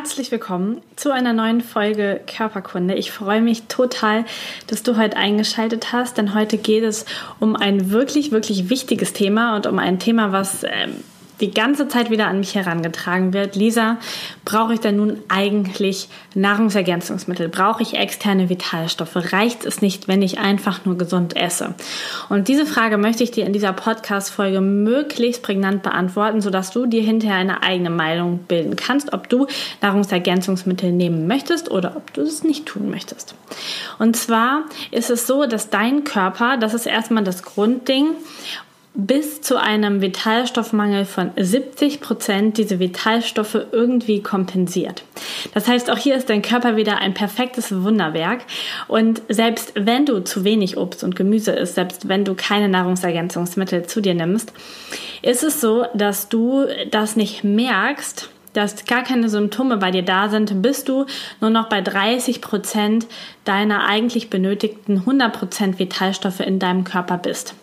Herzlich willkommen zu einer neuen Folge Körperkunde. Ich freue mich total, dass du heute eingeschaltet hast, denn heute geht es um ein wirklich, wirklich wichtiges Thema und um ein Thema, was ähm, die ganze Zeit wieder an mich herangetragen wird. Lisa, brauche ich denn nun eigentlich Nahrungsergänzungsmittel? Brauche ich externe Vitalstoffe? Reicht es nicht, wenn ich einfach nur gesund esse? Und diese Frage möchte ich dir in dieser Podcast-Folge möglichst prägnant beantworten, sodass du dir hinterher eine eigene Meinung bilden kannst, ob du Nahrungsergänzungsmittel nehmen möchtest oder ob du es nicht tun möchtest. Und zwar ist es so, dass dein Körper, das ist erstmal das Grundding, bis zu einem Vitalstoffmangel von 70 Prozent diese Vitalstoffe irgendwie kompensiert. Das heißt, auch hier ist dein Körper wieder ein perfektes Wunderwerk. Und selbst wenn du zu wenig Obst und Gemüse isst, selbst wenn du keine Nahrungsergänzungsmittel zu dir nimmst, ist es so, dass du das nicht merkst, dass gar keine Symptome bei dir da sind, bis du nur noch bei 30 Prozent deiner eigentlich benötigten 100 Prozent Vitalstoffe in deinem Körper bist.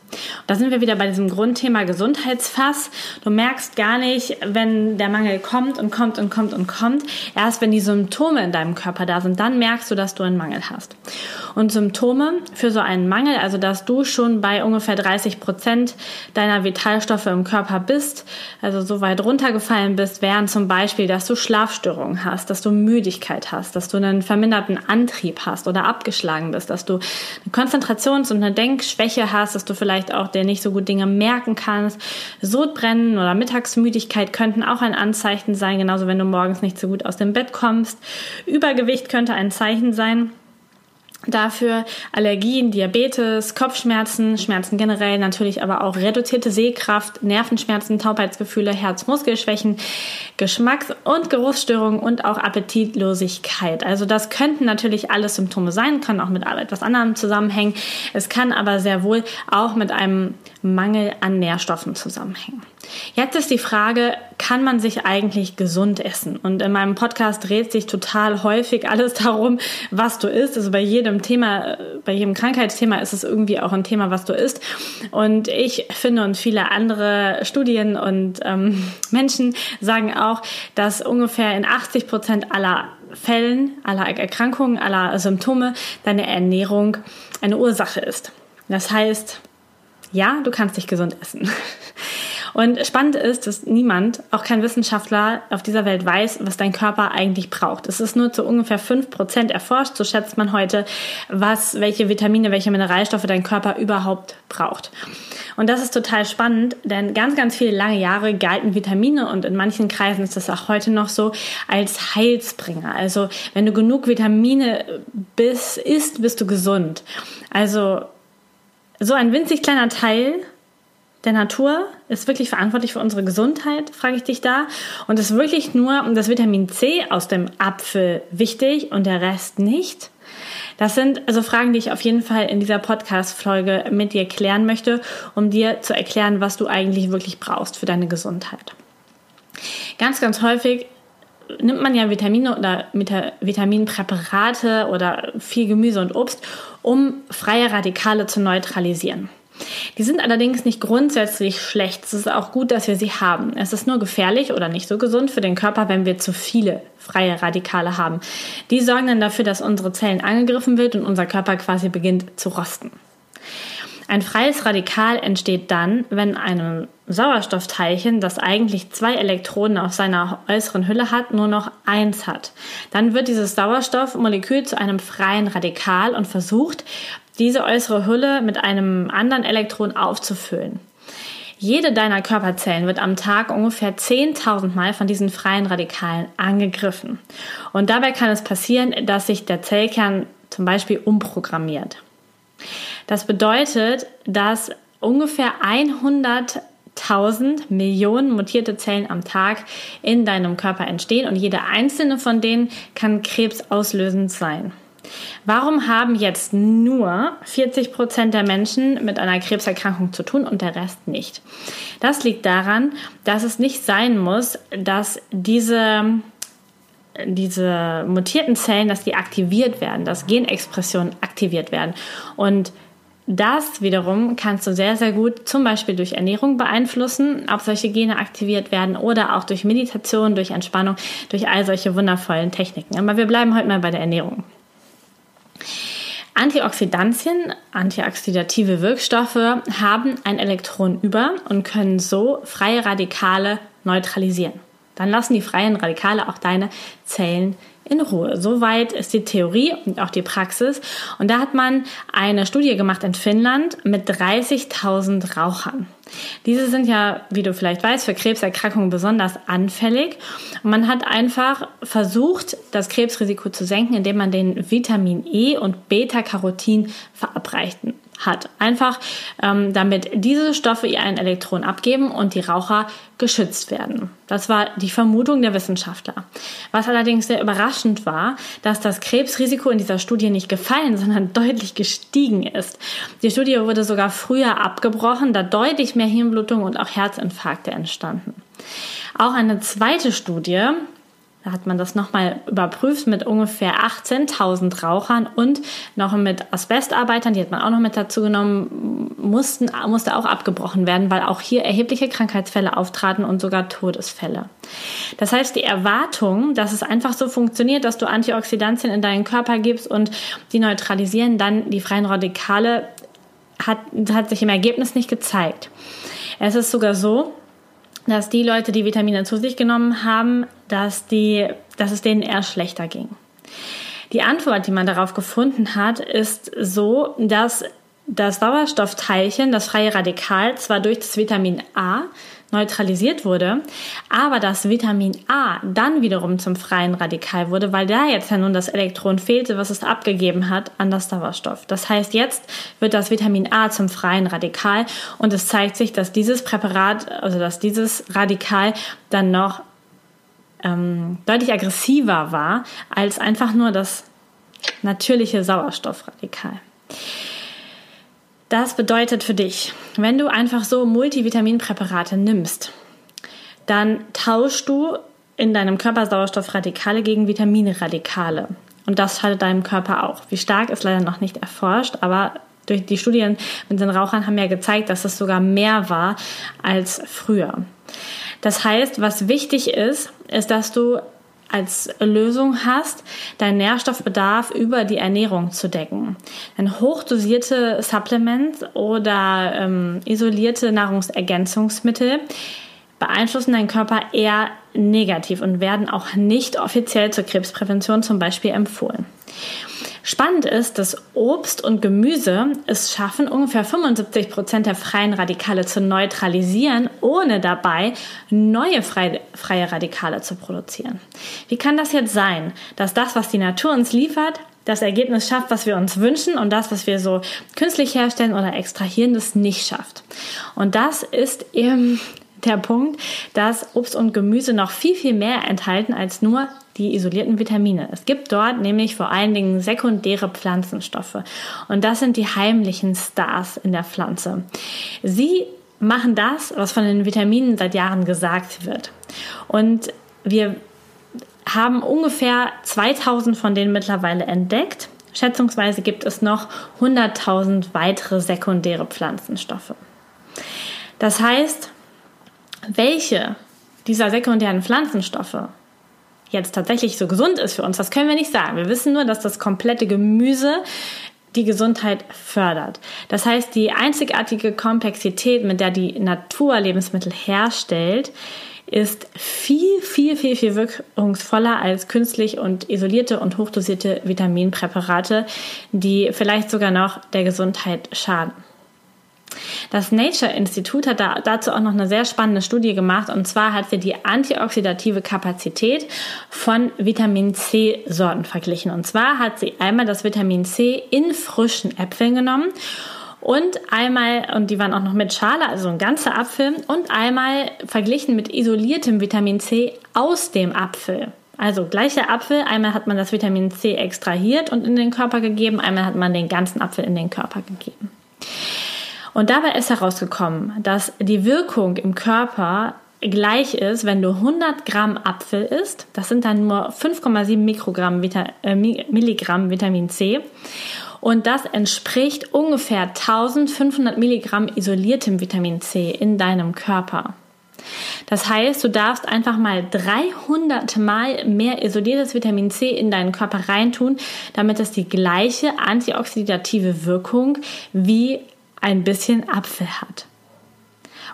Da sind wir wieder bei diesem Grundthema Gesundheitsfass. Du merkst gar nicht, wenn der Mangel kommt und kommt und kommt und kommt. Erst wenn die Symptome in deinem Körper da sind, dann merkst du, dass du einen Mangel hast. Und Symptome für so einen Mangel, also dass du schon bei ungefähr 30 Prozent deiner Vitalstoffe im Körper bist, also so weit runtergefallen bist, wären zum Beispiel, dass du Schlafstörungen hast, dass du Müdigkeit hast, dass du einen verminderten Antrieb hast oder abgeschlagen bist, dass du eine Konzentrations- und eine Denkschwäche hast, dass du vielleicht vielleicht auch, der nicht so gut Dinge merken kannst. Sodbrennen oder Mittagsmüdigkeit könnten auch ein Anzeichen sein, genauso wenn du morgens nicht so gut aus dem Bett kommst. Übergewicht könnte ein Zeichen sein dafür Allergien, Diabetes, Kopfschmerzen, Schmerzen generell, natürlich aber auch reduzierte Sehkraft, Nervenschmerzen, Taubheitsgefühle, Herzmuskelschwächen, Geschmacks- und Geruchsstörungen und auch Appetitlosigkeit. Also das könnten natürlich alles Symptome sein, können auch mit etwas anderem zusammenhängen. Es kann aber sehr wohl auch mit einem Mangel an Nährstoffen zusammenhängen. Jetzt ist die Frage, kann man sich eigentlich gesund essen? Und in meinem Podcast dreht sich total häufig alles darum, was du isst. Also bei jedem Thema, bei jedem Krankheitsthema ist es irgendwie auch ein Thema, was du isst. Und ich finde und viele andere Studien und ähm, Menschen sagen auch, dass ungefähr in 80 Prozent aller Fällen, aller Erkrankungen, aller Symptome deine Ernährung eine Ursache ist. Das heißt, ja, du kannst dich gesund essen. Und spannend ist, dass niemand, auch kein Wissenschaftler auf dieser Welt weiß, was dein Körper eigentlich braucht. Es ist nur zu ungefähr fünf Prozent erforscht, so schätzt man heute, was, welche Vitamine, welche Mineralstoffe dein Körper überhaupt braucht. Und das ist total spannend, denn ganz, ganz viele lange Jahre galten Vitamine und in manchen Kreisen ist das auch heute noch so als Heilsbringer. Also wenn du genug Vitamine bist, isst, bist du gesund. Also so ein winzig kleiner Teil der Natur ist wirklich verantwortlich für unsere Gesundheit, frage ich dich da. Und ist wirklich nur das Vitamin C aus dem Apfel wichtig und der Rest nicht? Das sind also Fragen, die ich auf jeden Fall in dieser Podcast-Folge mit dir klären möchte, um dir zu erklären, was du eigentlich wirklich brauchst für deine Gesundheit. Ganz, ganz häufig nimmt man ja Vitamine oder Vitaminpräparate oder viel Gemüse und Obst, um freie Radikale zu neutralisieren. Die sind allerdings nicht grundsätzlich schlecht. Es ist auch gut, dass wir sie haben. Es ist nur gefährlich oder nicht so gesund für den Körper, wenn wir zu viele freie Radikale haben. Die sorgen dann dafür, dass unsere Zellen angegriffen wird und unser Körper quasi beginnt zu rosten. Ein freies Radikal entsteht dann, wenn ein Sauerstoffteilchen, das eigentlich zwei Elektronen auf seiner äußeren Hülle hat, nur noch eins hat. Dann wird dieses Sauerstoffmolekül zu einem freien Radikal und versucht, diese äußere Hülle mit einem anderen Elektron aufzufüllen. Jede deiner Körperzellen wird am Tag ungefähr 10.000 Mal von diesen freien Radikalen angegriffen. Und dabei kann es passieren, dass sich der Zellkern zum Beispiel umprogrammiert. Das bedeutet, dass ungefähr 100.000 Millionen mutierte Zellen am Tag in deinem Körper entstehen und jede einzelne von denen kann krebsauslösend sein. Warum haben jetzt nur 40 Prozent der Menschen mit einer Krebserkrankung zu tun und der Rest nicht? Das liegt daran, dass es nicht sein muss, dass diese diese mutierten Zellen, dass die aktiviert werden, dass Genexpressionen aktiviert werden. Und das wiederum kannst du sehr, sehr gut zum Beispiel durch Ernährung beeinflussen, ob solche Gene aktiviert werden oder auch durch Meditation, durch Entspannung, durch all solche wundervollen Techniken. Aber wir bleiben heute mal bei der Ernährung. Antioxidantien, antioxidative Wirkstoffe, haben ein Elektron über und können so freie Radikale neutralisieren. Dann lassen die freien Radikale auch deine Zellen in Ruhe. Soweit ist die Theorie und auch die Praxis. Und da hat man eine Studie gemacht in Finnland mit 30.000 Rauchern. Diese sind ja, wie du vielleicht weißt, für Krebserkrankungen besonders anfällig. Und man hat einfach versucht, das Krebsrisiko zu senken, indem man den Vitamin E und Beta-Carotin verabreichten hat. Einfach ähm, damit diese Stoffe ihr ein Elektron abgeben und die Raucher geschützt werden. Das war die Vermutung der Wissenschaftler. Was allerdings sehr überraschend war, dass das Krebsrisiko in dieser Studie nicht gefallen, sondern deutlich gestiegen ist. Die Studie wurde sogar früher abgebrochen, da deutlich mehr Hirnblutung und auch Herzinfarkte entstanden. Auch eine zweite Studie da hat man das nochmal überprüft mit ungefähr 18.000 Rauchern und noch mit Asbestarbeitern, die hat man auch noch mit dazu genommen, mussten, musste auch abgebrochen werden, weil auch hier erhebliche Krankheitsfälle auftraten und sogar Todesfälle. Das heißt, die Erwartung, dass es einfach so funktioniert, dass du Antioxidantien in deinen Körper gibst und die neutralisieren dann die freien Radikale, hat, hat sich im Ergebnis nicht gezeigt. Es ist sogar so, dass die Leute, die Vitamine zu sich genommen haben, dass, die, dass es denen eher schlechter ging. Die Antwort, die man darauf gefunden hat, ist so, dass das Sauerstoffteilchen, das freie Radikal, zwar durch das Vitamin A neutralisiert wurde, aber das Vitamin A dann wiederum zum freien Radikal wurde, weil da jetzt ja nun das Elektron fehlte, was es abgegeben hat an das Sauerstoff. Das heißt, jetzt wird das Vitamin A zum freien Radikal und es zeigt sich, dass dieses Präparat, also dass dieses Radikal dann noch ähm, deutlich aggressiver war als einfach nur das natürliche Sauerstoffradikal. Das bedeutet für dich, wenn du einfach so Multivitaminpräparate nimmst, dann tauschst du in deinem Körper Sauerstoffradikale gegen Vitaminradikale. Und das schadet deinem Körper auch. Wie stark ist leider noch nicht erforscht, aber durch die Studien mit den Rauchern haben ja gezeigt, dass es sogar mehr war als früher. Das heißt, was wichtig ist, ist, dass du als Lösung hast, deinen Nährstoffbedarf über die Ernährung zu decken. Denn hochdosierte Supplements oder ähm, isolierte Nahrungsergänzungsmittel beeinflussen deinen Körper eher negativ und werden auch nicht offiziell zur Krebsprävention zum Beispiel empfohlen. Spannend ist, dass Obst und Gemüse es schaffen, ungefähr 75 Prozent der freien Radikale zu neutralisieren, ohne dabei neue freie, Radikale zu produzieren. Wie kann das jetzt sein, dass das, was die Natur uns liefert, das Ergebnis schafft, was wir uns wünschen und das, was wir so künstlich herstellen oder extrahieren, das nicht schafft. Und das ist eben der Punkt, dass Obst und Gemüse noch viel, viel mehr enthalten als nur die isolierten Vitamine. Es gibt dort nämlich vor allen Dingen sekundäre Pflanzenstoffe. Und das sind die heimlichen Stars in der Pflanze. Sie machen das, was von den Vitaminen seit Jahren gesagt wird. Und wir haben ungefähr 2000 von denen mittlerweile entdeckt. Schätzungsweise gibt es noch 100.000 weitere sekundäre Pflanzenstoffe. Das heißt, welche dieser sekundären Pflanzenstoffe jetzt tatsächlich so gesund ist für uns, das können wir nicht sagen. Wir wissen nur, dass das komplette Gemüse die Gesundheit fördert. Das heißt, die einzigartige Komplexität, mit der die Natur Lebensmittel herstellt, ist viel, viel, viel, viel wirkungsvoller als künstlich und isolierte und hochdosierte Vitaminpräparate, die vielleicht sogar noch der Gesundheit schaden. Das Nature Institut hat da, dazu auch noch eine sehr spannende Studie gemacht und zwar hat sie die antioxidative Kapazität von Vitamin C Sorten verglichen. Und zwar hat sie einmal das Vitamin C in frischen Äpfeln genommen und einmal, und die waren auch noch mit Schale, also ein ganzer Apfel, und einmal verglichen mit isoliertem Vitamin C aus dem Apfel. Also gleicher Apfel, einmal hat man das Vitamin C extrahiert und in den Körper gegeben, einmal hat man den ganzen Apfel in den Körper gegeben. Und dabei ist herausgekommen, dass die Wirkung im Körper gleich ist, wenn du 100 Gramm Apfel isst. Das sind dann nur 5,7 Mikrogramm Vita äh, Milligramm Vitamin C. Und das entspricht ungefähr 1500 Milligramm isoliertem Vitamin C in deinem Körper. Das heißt, du darfst einfach mal 300 Mal mehr isoliertes Vitamin C in deinen Körper reintun, damit es die gleiche antioxidative Wirkung wie ein bisschen Apfel hat.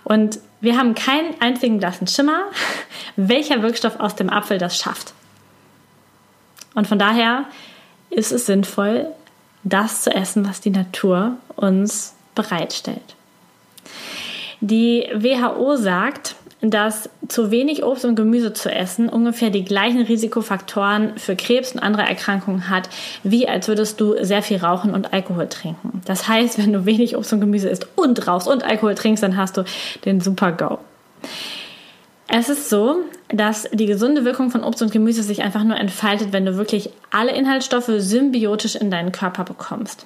Und wir haben keinen einzigen blassen Schimmer, welcher Wirkstoff aus dem Apfel das schafft. Und von daher ist es sinnvoll, das zu essen, was die Natur uns bereitstellt. Die WHO sagt, dass zu wenig Obst und Gemüse zu essen ungefähr die gleichen Risikofaktoren für Krebs und andere Erkrankungen hat, wie als würdest du sehr viel rauchen und Alkohol trinken. Das heißt, wenn du wenig Obst und Gemüse isst und rauchst und Alkohol trinkst, dann hast du den Super GO. Es ist so, dass die gesunde Wirkung von Obst und Gemüse sich einfach nur entfaltet, wenn du wirklich alle Inhaltsstoffe symbiotisch in deinen Körper bekommst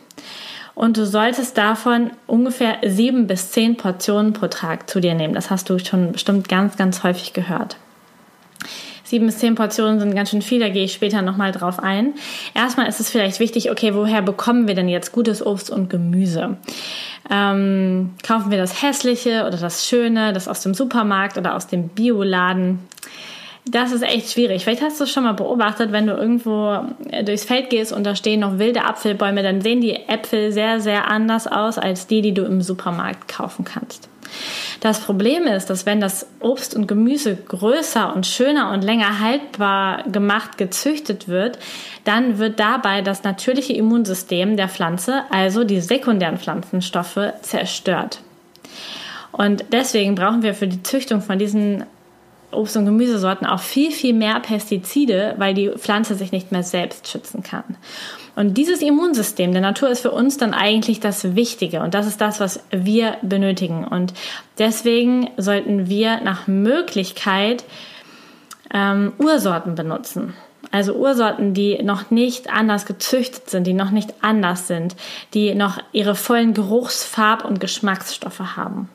und du solltest davon ungefähr sieben bis zehn Portionen pro Tag zu dir nehmen. Das hast du schon bestimmt ganz, ganz häufig gehört. Sieben bis zehn Portionen sind ganz schön viel, da gehe ich später nochmal drauf ein. Erstmal ist es vielleicht wichtig, okay, woher bekommen wir denn jetzt gutes Obst und Gemüse? Ähm, kaufen wir das Hässliche oder das Schöne, das aus dem Supermarkt oder aus dem Bioladen? Das ist echt schwierig. Vielleicht hast du es schon mal beobachtet, wenn du irgendwo äh, durchs Feld gehst und da stehen noch wilde Apfelbäume, dann sehen die Äpfel sehr, sehr anders aus als die, die du im Supermarkt kaufen kannst. Das Problem ist, dass wenn das Obst und Gemüse größer und schöner und länger haltbar gemacht gezüchtet wird, dann wird dabei das natürliche Immunsystem der Pflanze, also die sekundären Pflanzenstoffe, zerstört. Und deswegen brauchen wir für die Züchtung von diesen Obst- und Gemüsesorten auch viel, viel mehr Pestizide, weil die Pflanze sich nicht mehr selbst schützen kann. Und dieses Immunsystem der Natur ist für uns dann eigentlich das Wichtige und das ist das, was wir benötigen. Und deswegen sollten wir nach Möglichkeit ähm, Ursorten benutzen. Also Ursorten, die noch nicht anders gezüchtet sind, die noch nicht anders sind, die noch ihre vollen Geruchs-, Farb- und Geschmacksstoffe haben.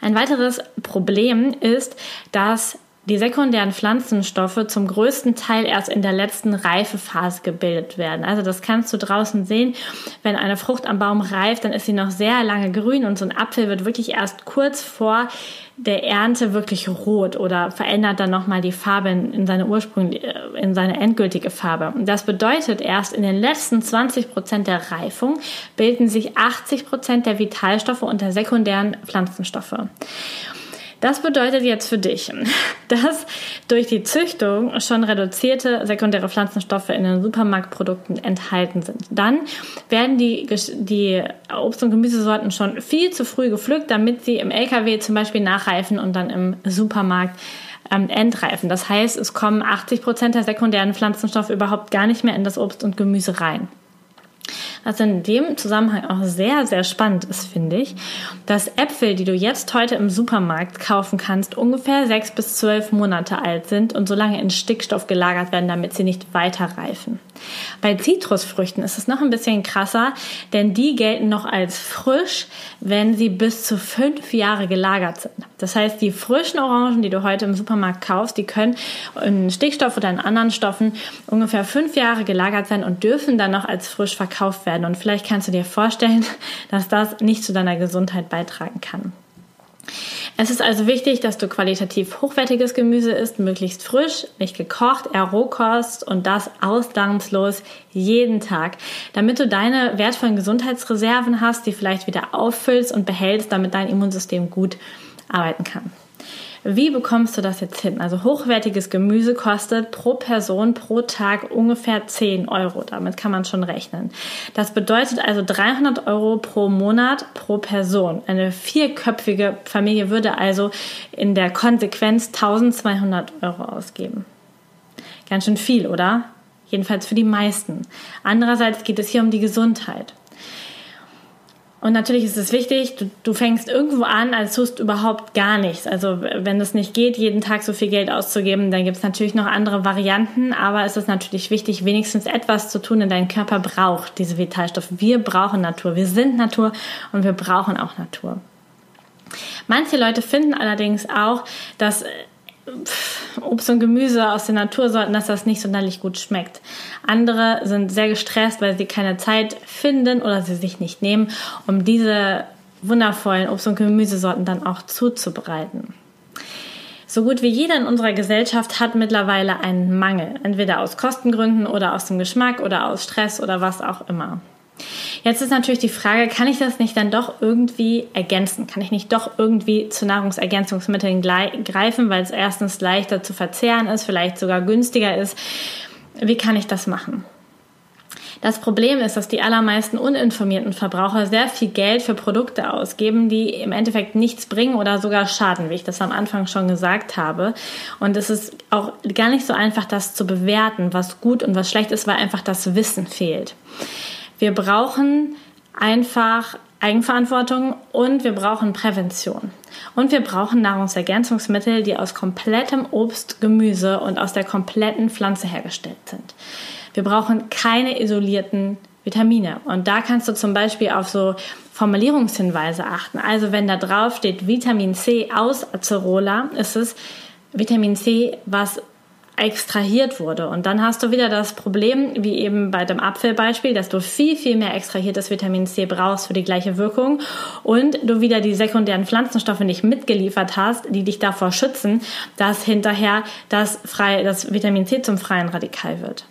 Ein weiteres Problem ist, dass die sekundären Pflanzenstoffe zum größten Teil erst in der letzten Reifephase gebildet werden. Also das kannst du draußen sehen. Wenn eine Frucht am Baum reift, dann ist sie noch sehr lange grün und so ein Apfel wird wirklich erst kurz vor der Ernte wirklich rot oder verändert dann nochmal die Farbe in, seine ursprüngliche, äh, in seine endgültige Farbe. Und das bedeutet, erst in den letzten 20 Prozent der Reifung bilden sich 80 Prozent der Vitalstoffe und der sekundären Pflanzenstoffe. Das bedeutet jetzt für dich, dass durch die Züchtung schon reduzierte sekundäre Pflanzenstoffe in den Supermarktprodukten enthalten sind. Dann werden die, die Obst- und Gemüsesorten schon viel zu früh gepflückt, damit sie im LKW zum Beispiel nachreifen und dann im Supermarkt ähm, entreifen. Das heißt, es kommen 80 Prozent der sekundären Pflanzenstoffe überhaupt gar nicht mehr in das Obst und Gemüse rein. Was in dem Zusammenhang auch sehr, sehr spannend ist, finde ich, dass Äpfel, die du jetzt heute im Supermarkt kaufen kannst, ungefähr sechs bis zwölf Monate alt sind und so lange in Stickstoff gelagert werden, damit sie nicht weiter reifen. Bei Zitrusfrüchten ist es noch ein bisschen krasser, denn die gelten noch als frisch, wenn sie bis zu fünf Jahre gelagert sind. Das heißt, die frischen Orangen, die du heute im Supermarkt kaufst, die können in Stickstoff oder in anderen Stoffen ungefähr fünf Jahre gelagert sein und dürfen dann noch als frisch verkauft werden. Und vielleicht kannst du dir vorstellen, dass das nicht zu deiner Gesundheit beitragen kann. Es ist also wichtig, dass du qualitativ hochwertiges Gemüse isst, möglichst frisch, nicht gekocht, eher Rohkost und das ausnahmslos jeden Tag, damit du deine wertvollen Gesundheitsreserven hast, die vielleicht wieder auffüllst und behältst, damit dein Immunsystem gut arbeiten kann. Wie bekommst du das jetzt hin? Also hochwertiges Gemüse kostet pro Person pro Tag ungefähr 10 Euro. Damit kann man schon rechnen. Das bedeutet also 300 Euro pro Monat pro Person. Eine vierköpfige Familie würde also in der Konsequenz 1200 Euro ausgeben. Ganz schön viel, oder? Jedenfalls für die meisten. Andererseits geht es hier um die Gesundheit. Und natürlich ist es wichtig, du, du, fängst irgendwo an, als tust überhaupt gar nichts. Also wenn es nicht geht, jeden Tag so viel Geld auszugeben, dann gibt es natürlich noch andere Varianten. Aber es ist natürlich wichtig, wenigstens etwas zu tun, denn dein Körper braucht diese Vitalstoffe. Wir brauchen Natur. Wir sind Natur und wir brauchen auch Natur. Manche Leute finden allerdings auch, dass Obst und Gemüse aus der Natur sollten, dass das nicht sonderlich gut schmeckt. Andere sind sehr gestresst, weil sie keine Zeit finden oder sie sich nicht nehmen, um diese wundervollen Obst- und Gemüsesorten dann auch zuzubereiten. So gut wie jeder in unserer Gesellschaft hat mittlerweile einen Mangel, entweder aus Kostengründen oder aus dem Geschmack oder aus Stress oder was auch immer. Jetzt ist natürlich die Frage, kann ich das nicht dann doch irgendwie ergänzen? Kann ich nicht doch irgendwie zu Nahrungsergänzungsmitteln greifen, weil es erstens leichter zu verzehren ist, vielleicht sogar günstiger ist? Wie kann ich das machen? Das Problem ist, dass die allermeisten uninformierten Verbraucher sehr viel Geld für Produkte ausgeben, die im Endeffekt nichts bringen oder sogar schaden, wie ich das am Anfang schon gesagt habe. Und es ist auch gar nicht so einfach, das zu bewerten, was gut und was schlecht ist, weil einfach das Wissen fehlt. Wir brauchen einfach Eigenverantwortung und wir brauchen Prävention. Und wir brauchen Nahrungsergänzungsmittel, die aus komplettem Obst, Gemüse und aus der kompletten Pflanze hergestellt sind. Wir brauchen keine isolierten Vitamine. Und da kannst du zum Beispiel auf so Formulierungshinweise achten. Also wenn da drauf steht Vitamin C aus Acerola, ist es Vitamin C, was extrahiert wurde. Und dann hast du wieder das Problem, wie eben bei dem Apfelbeispiel, dass du viel, viel mehr extrahiertes Vitamin C brauchst für die gleiche Wirkung und du wieder die sekundären Pflanzenstoffe nicht mitgeliefert hast, die dich davor schützen, dass hinterher das, frei, das Vitamin C zum freien Radikal wird.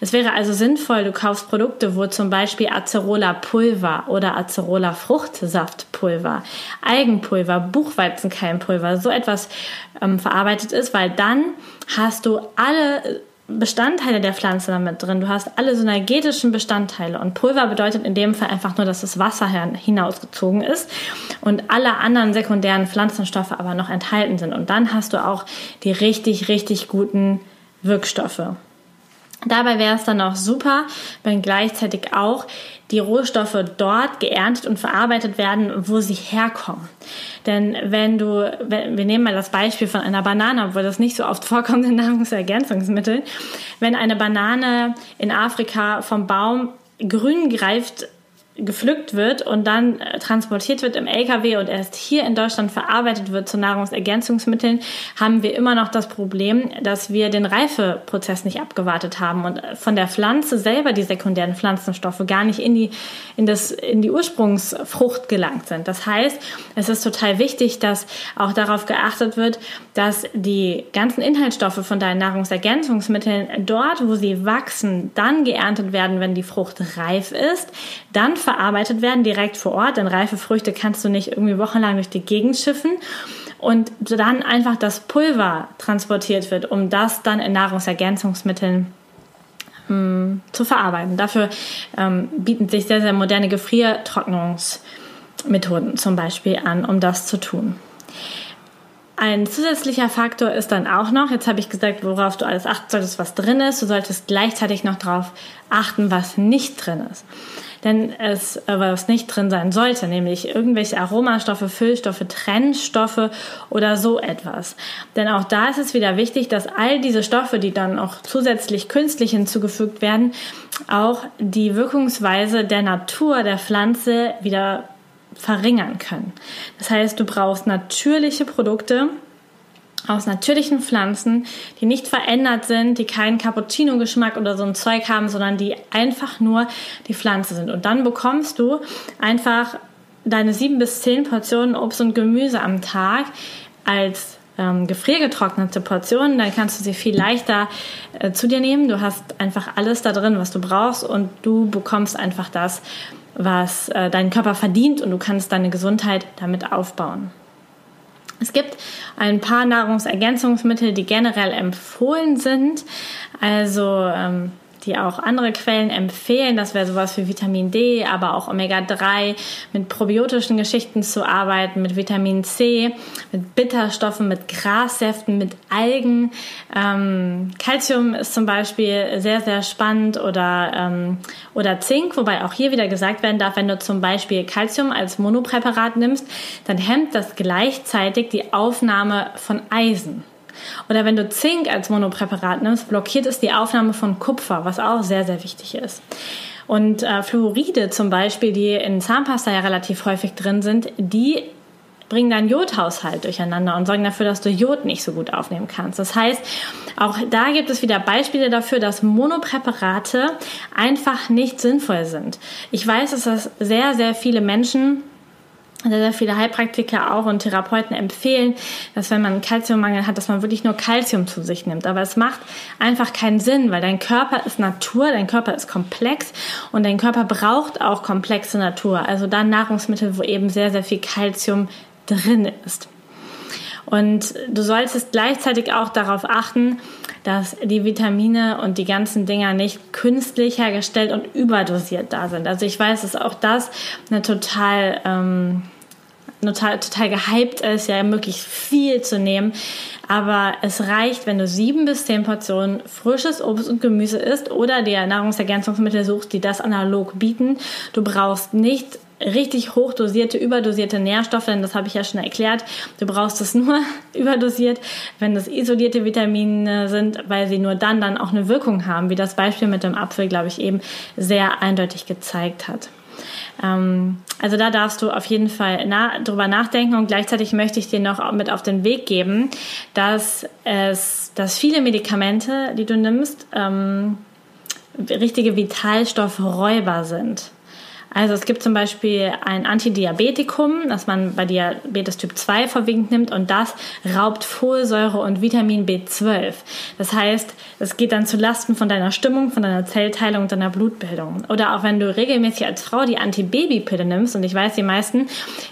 Es wäre also sinnvoll, du kaufst Produkte, wo zum Beispiel Acerola Pulver oder Acerola Fruchtsaftpulver, Algenpulver, Buchweizenkeimpulver, so etwas ähm, verarbeitet ist, weil dann hast du alle Bestandteile der Pflanze damit drin. Du hast alle synergetischen Bestandteile. Und Pulver bedeutet in dem Fall einfach nur, dass das Wasser hinausgezogen ist und alle anderen sekundären Pflanzenstoffe aber noch enthalten sind. Und dann hast du auch die richtig, richtig guten Wirkstoffe. Dabei wäre es dann auch super, wenn gleichzeitig auch die Rohstoffe dort geerntet und verarbeitet werden, wo sie herkommen. Denn wenn du, wir nehmen mal das Beispiel von einer Banane, obwohl das nicht so oft vorkommt in Nahrungsergänzungsmitteln, wenn eine Banane in Afrika vom Baum grün greift, gepflückt wird und dann äh, transportiert wird im LKW und erst hier in Deutschland verarbeitet wird zu Nahrungsergänzungsmitteln, haben wir immer noch das Problem, dass wir den Reifeprozess nicht abgewartet haben und von der Pflanze selber die sekundären Pflanzenstoffe gar nicht in die, in das, in die Ursprungsfrucht gelangt sind. Das heißt, es ist total wichtig, dass auch darauf geachtet wird, dass die ganzen Inhaltsstoffe von deinen Nahrungsergänzungsmitteln dort, wo sie wachsen, dann geerntet werden, wenn die Frucht reif ist, dann verarbeitet werden, direkt vor Ort, denn reife Früchte kannst du nicht irgendwie wochenlang durch die Gegend schiffen und dann einfach das Pulver transportiert wird, um das dann in Nahrungsergänzungsmitteln hm, zu verarbeiten. Dafür ähm, bieten sich sehr, sehr moderne Gefriertrocknungsmethoden zum Beispiel an, um das zu tun. Ein zusätzlicher Faktor ist dann auch noch, jetzt habe ich gesagt, worauf du alles achten solltest, was drin ist. Du solltest gleichzeitig noch darauf achten, was nicht drin ist denn es, äh, was nicht drin sein sollte, nämlich irgendwelche Aromastoffe, Füllstoffe, Trennstoffe oder so etwas. Denn auch da ist es wieder wichtig, dass all diese Stoffe, die dann auch zusätzlich künstlich hinzugefügt werden, auch die Wirkungsweise der Natur der Pflanze wieder verringern können. Das heißt, du brauchst natürliche Produkte, aus natürlichen Pflanzen, die nicht verändert sind, die keinen Cappuccino-Geschmack oder so ein Zeug haben, sondern die einfach nur die Pflanze sind. Und dann bekommst du einfach deine sieben bis zehn Portionen Obst und Gemüse am Tag als ähm, gefriergetrocknete Portionen. Dann kannst du sie viel leichter äh, zu dir nehmen. Du hast einfach alles da drin, was du brauchst und du bekommst einfach das, was äh, dein Körper verdient und du kannst deine Gesundheit damit aufbauen. Es gibt ein paar Nahrungsergänzungsmittel, die generell empfohlen sind. Also ähm, dir auch andere Quellen empfehlen. Das wäre sowas wie Vitamin D, aber auch Omega-3, mit probiotischen Geschichten zu arbeiten, mit Vitamin C, mit Bitterstoffen, mit Grassäften, mit Algen. Ähm, Calcium ist zum Beispiel sehr, sehr spannend oder, ähm, oder Zink, wobei auch hier wieder gesagt werden darf, wenn du zum Beispiel Calcium als Monopräparat nimmst, dann hemmt das gleichzeitig die Aufnahme von Eisen. Oder wenn du Zink als Monopräparat nimmst, blockiert es die Aufnahme von Kupfer, was auch sehr, sehr wichtig ist. Und äh, Fluoride zum Beispiel, die in Zahnpasta ja relativ häufig drin sind, die bringen deinen Jodhaushalt durcheinander und sorgen dafür, dass du Jod nicht so gut aufnehmen kannst. Das heißt, auch da gibt es wieder Beispiele dafür, dass Monopräparate einfach nicht sinnvoll sind. Ich weiß, dass das sehr, sehr viele Menschen sehr, sehr viele Heilpraktiker auch und Therapeuten empfehlen, dass wenn man einen Kalziummangel hat, dass man wirklich nur Kalzium zu sich nimmt. Aber es macht einfach keinen Sinn, weil dein Körper ist Natur, dein Körper ist komplex und dein Körper braucht auch komplexe Natur. Also dann Nahrungsmittel, wo eben sehr, sehr viel Kalzium drin ist. Und du solltest gleichzeitig auch darauf achten, dass die Vitamine und die ganzen Dinger nicht künstlich hergestellt und überdosiert da sind. Also ich weiß, dass auch das eine total, ähm, total, total gehypt ist, ja möglichst viel zu nehmen. Aber es reicht, wenn du sieben bis zehn Portionen frisches Obst und Gemüse isst oder dir Nahrungsergänzungsmittel suchst, die das analog bieten. Du brauchst nicht richtig hochdosierte, überdosierte Nährstoffe, denn das habe ich ja schon erklärt. Du brauchst es nur überdosiert, wenn das isolierte Vitamine sind, weil sie nur dann dann auch eine Wirkung haben, wie das Beispiel mit dem Apfel, glaube ich, eben sehr eindeutig gezeigt hat. Ähm, also da darfst du auf jeden Fall na, drüber nachdenken und gleichzeitig möchte ich dir noch mit auf den Weg geben, dass es, dass viele Medikamente, die du nimmst, ähm, richtige Vitalstoffräuber sind. Also es gibt zum Beispiel ein Antidiabetikum, das man bei Diabetes Typ 2 vorwiegend nimmt und das raubt Folsäure und Vitamin B12. Das heißt, es geht dann zu Lasten von deiner Stimmung, von deiner Zellteilung deiner Blutbildung. Oder auch wenn du regelmäßig als Frau die Antibabypille nimmst, und ich weiß, die meisten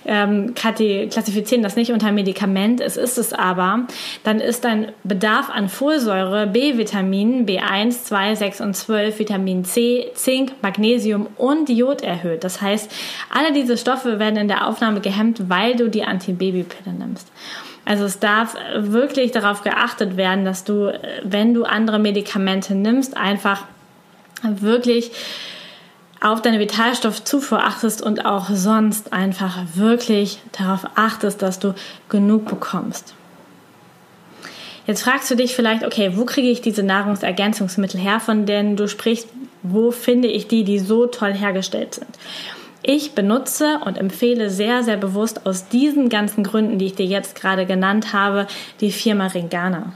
ähm, klassifizieren das nicht unter Medikament, es ist es aber, dann ist dein Bedarf an Folsäure, B-Vitaminen, B1, 2, 6 und 12, Vitamin C, Zink, Magnesium und Jod erhöht erhöht. Das heißt, alle diese Stoffe werden in der Aufnahme gehemmt, weil du die Antibabypille nimmst. Also es darf wirklich darauf geachtet werden, dass du, wenn du andere Medikamente nimmst, einfach wirklich auf deine Vitalstoffzufuhr achtest und auch sonst einfach wirklich darauf achtest, dass du genug bekommst. Jetzt fragst du dich vielleicht, okay, wo kriege ich diese Nahrungsergänzungsmittel her, von denen du sprichst? Wo finde ich die, die so toll hergestellt sind? Ich benutze und empfehle sehr, sehr bewusst aus diesen ganzen Gründen, die ich dir jetzt gerade genannt habe, die Firma Ringana.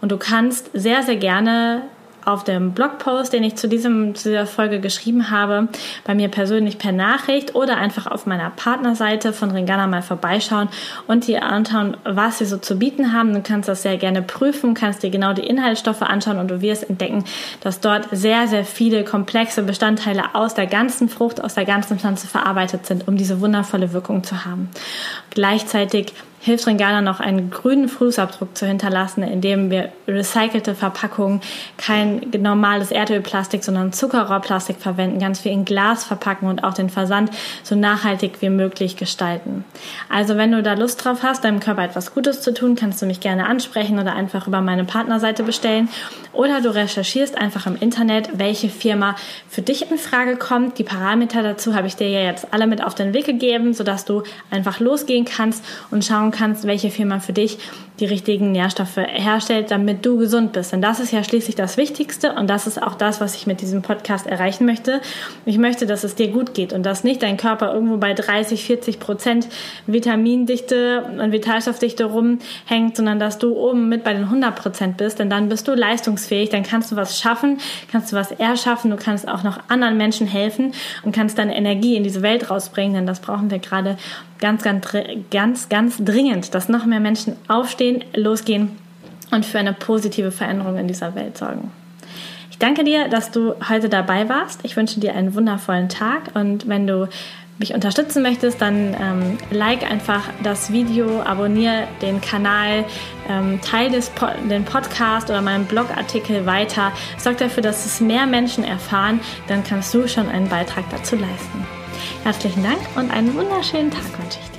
Und du kannst sehr, sehr gerne auf dem Blogpost, den ich zu, diesem, zu dieser Folge geschrieben habe, bei mir persönlich per Nachricht oder einfach auf meiner Partnerseite von Ringana mal vorbeischauen und dir anschauen, was sie so zu bieten haben. Du kannst das sehr gerne prüfen, kannst dir genau die Inhaltsstoffe anschauen und du wirst entdecken, dass dort sehr, sehr viele komplexe Bestandteile aus der ganzen Frucht, aus der ganzen Pflanze verarbeitet sind, um diese wundervolle Wirkung zu haben. Gleichzeitig hilft Ringana noch einen grünen Fußabdruck zu hinterlassen, indem wir recycelte Verpackungen, kein normales Erdölplastik, sondern Zuckerrohrplastik verwenden, ganz viel in Glas verpacken und auch den Versand so nachhaltig wie möglich gestalten. Also wenn du da Lust drauf hast, deinem Körper etwas Gutes zu tun, kannst du mich gerne ansprechen oder einfach über meine Partnerseite bestellen oder du recherchierst einfach im Internet, welche Firma für dich in Frage kommt. Die Parameter dazu habe ich dir ja jetzt alle mit auf den Weg gegeben, sodass du einfach losgehen kannst und schauen kannst, welche Firma für dich die richtigen Nährstoffe herstellt, damit du gesund bist. Denn das ist ja schließlich das Wichtigste und das ist auch das, was ich mit diesem Podcast erreichen möchte. Ich möchte, dass es dir gut geht und dass nicht dein Körper irgendwo bei 30, 40 Prozent Vitamindichte und Vitalstoffdichte rumhängt, sondern dass du oben mit bei den 100 Prozent bist, denn dann bist du leistungsfähig, dann kannst du was schaffen, kannst du was erschaffen, du kannst auch noch anderen Menschen helfen und kannst deine Energie in diese Welt rausbringen, denn das brauchen wir gerade ganz, ganz, ganz, ganz dringend, dass noch mehr Menschen aufstehen, losgehen und für eine positive Veränderung in dieser Welt sorgen. Ich danke dir, dass du heute dabei warst. Ich wünsche dir einen wundervollen Tag und wenn du mich unterstützen möchtest, dann ähm, like einfach das Video, abonniere den Kanal, ähm, teile po den Podcast oder meinen Blogartikel weiter. Sorg dafür, dass es mehr Menschen erfahren, dann kannst du schon einen Beitrag dazu leisten. Herzlichen Dank und einen wunderschönen Tag wünsche ich dir.